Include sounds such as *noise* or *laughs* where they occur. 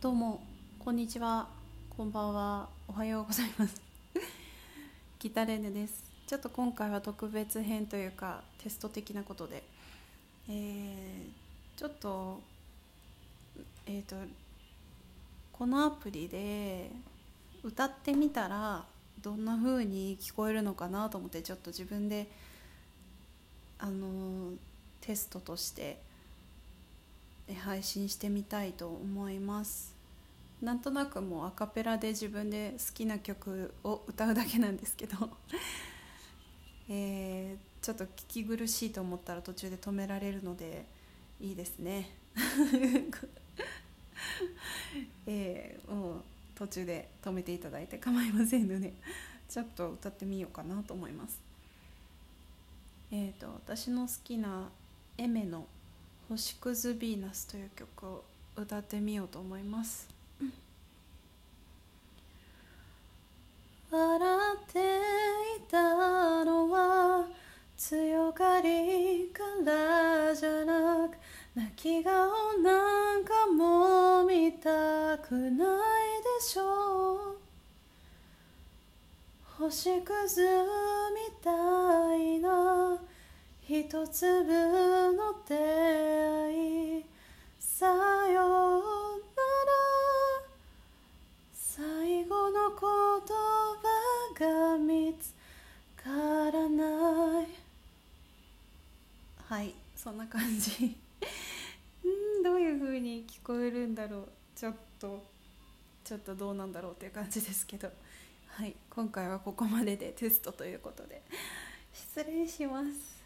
どうもこんにちは。こんばんは。おはようございます。*laughs* ギタレンです。ちょっと今回は特別編というかテスト的なことで。えー、ちょっとえっ、ー、とこのアプリで歌ってみたらどんな風に聞こえるのかなと思ってちょっと自分であのテストとして配信してみたいと思います。なんとなくもうアカペラで自分で好きな曲を歌うだけなんですけど *laughs* えー、ちょっと聞き苦しいと思ったら途中で止められるのでいいですね *laughs* えー、もう途中で止めていただいて構いませんのでちょっと歌ってみようかなと思いますえーと、と私の好きなエメの「星屑ヴィーナス」という曲を歌ってみようと思います。泣き顔なんかも見たくないでしょう星屑みたいな一粒の出会いさよなら。最後の言葉が見つから。ないはいそんな感じいう風に聞こえるんだろう。ちょっとちょっとどうなんだろうっていう感じですけど。はい。今回はここまででテストということで。失礼します。